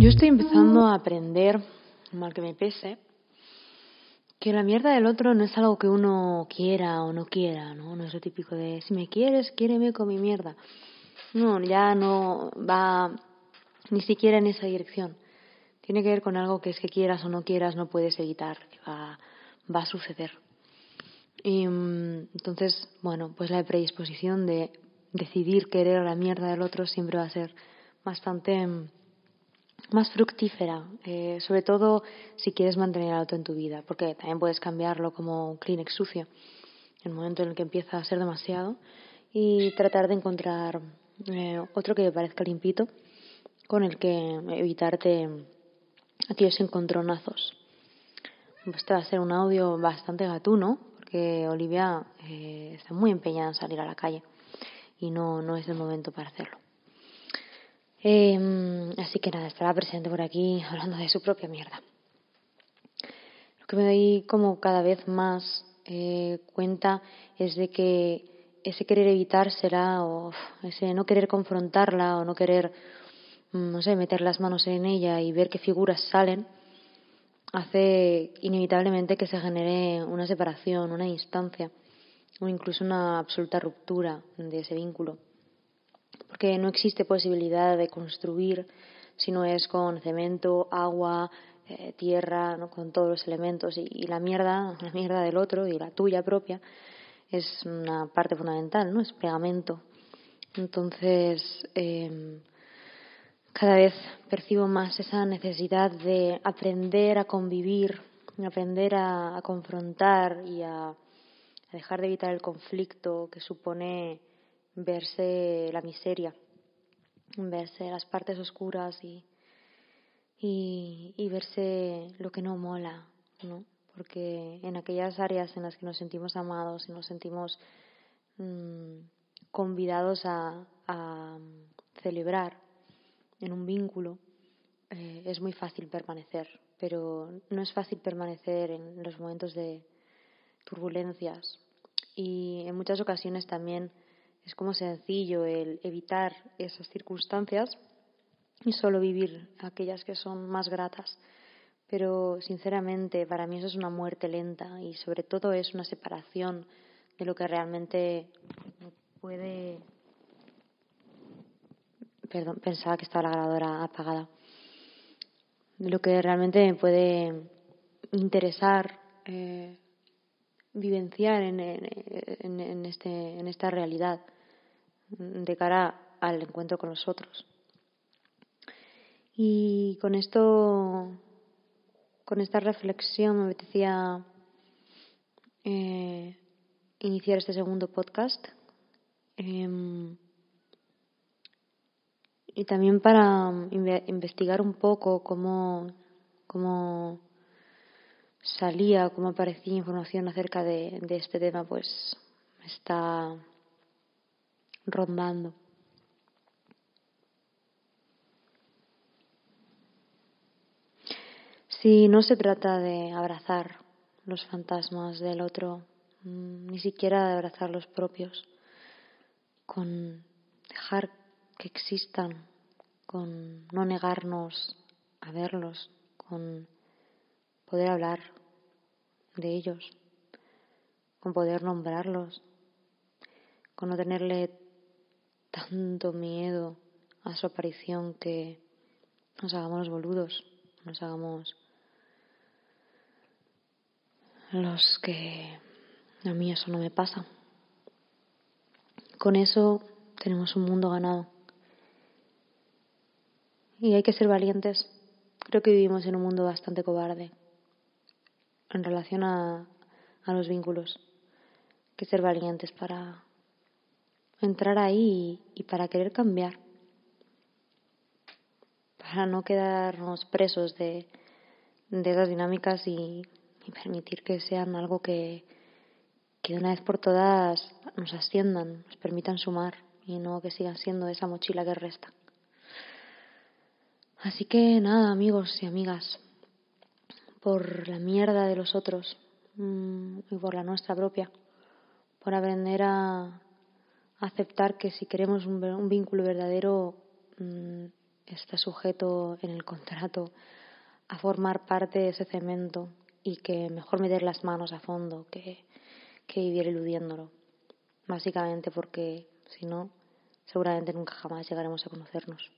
Yo estoy empezando a aprender, mal que me pese, que la mierda del otro no es algo que uno quiera o no quiera, ¿no? No es lo típico de si me quieres, quiéreme con mi mierda. No, ya no va ni siquiera en esa dirección. Tiene que ver con algo que es que quieras o no quieras, no puedes evitar, que va, va a suceder. Y mm, entonces, bueno, pues la predisposición de decidir querer la mierda del otro siempre va a ser bastante mm, más fructífera, eh, sobre todo si quieres mantener al otro en tu vida, porque también puedes cambiarlo como un Kleenex sucio en el momento en el que empieza a ser demasiado y tratar de encontrar eh, otro que te parezca limpito con el que evitarte aquellos encontronazos. Este va a ser un audio bastante gatuno, porque Olivia eh, está muy empeñada en salir a la calle y no, no es el momento para hacerlo. Eh, así que nada, estará presente por aquí hablando de su propia mierda. Lo que me doy como cada vez más eh, cuenta es de que ese querer evitársela o ese no querer confrontarla o no querer, mm, no sé, meter las manos en ella y ver qué figuras salen, hace inevitablemente que se genere una separación, una distancia o incluso una absoluta ruptura de ese vínculo porque no existe posibilidad de construir si no es con cemento, agua, eh, tierra, ¿no? con todos los elementos y, la mierda, la mierda del otro y la tuya propia es una parte fundamental, ¿no? Es pegamento. Entonces, em, cada vez percibo más esa necesidad de aprender a convivir, aprender a, confrontar y a dejar de evitar el conflicto que supone verse la miseria, verse las partes oscuras y, y, verse lo que no mola, ¿no? Porque en aquellas áreas en las que nos sentimos amados y nos sentimos mm, convidados a, celebrar en un vínculo, eh, es muy fácil permanecer, pero no es fácil permanecer en los momentos de turbulencias y en muchas ocasiones también es como sencillo el evitar esas circunstancias y solo vivir aquellas que son más gratas. Pero sinceramente para mí eso es una muerte lenta y sobre todo es una separación de lo que realmente puede... Perdón, pensaba que estaba la grabadora apagada. De lo que realmente me puede interesar eh, vivenciar en, en, este, en esta realidad de cara al encuentro con los otros. Y con esto, con esta reflexión, me apetecía eh, iniciar este segundo podcast. Em, y también para investigar un poco cómo, cómo salía, cómo aparecía información acerca de, de este tema, pues está rondando. Si no se trata de abrazar los fantasmas del otro, mm, ni siquiera de abrazar los propios, con dejar que existan, con no negarnos a verlos, con poder hablar de ellos, con poder nombrarlos, con no tenerle tanto miedo a su aparición que nos hagamos los boludos, nos hagamos los que a mí eso no me pasa. Con eso tenemos un mundo ganado. Y hay que ser valientes. Creo que vivimos en un mundo bastante cobarde en relación a, a los vínculos. Hay que ser valientes para entrar ahí y, para querer cambiar, para no quedarnos presos de, de esas dinámicas y, permitir que sean algo que, que de una vez por todas nos asciendan, nos permitan sumar y no que sigan siendo esa mochila que resta. Así que nada, amigos y amigas, por la mierda de los otros mm, y por la nuestra propia, por aprender a, aceptar que si queremos un, vínculo verdadero, mm, está sujeto en el contrato a formar parte de ese cemento y que mejor meter las manos a fondo que, que vivir eludiéndolo. Básicamente porque si no, seguramente nunca jamás llegaremos a conocernos.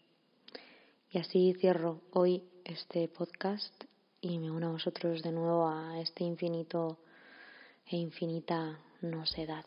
Y así cierro hoy este podcast y me uno a vosotros de nuevo a este infinito e infinita no sedad.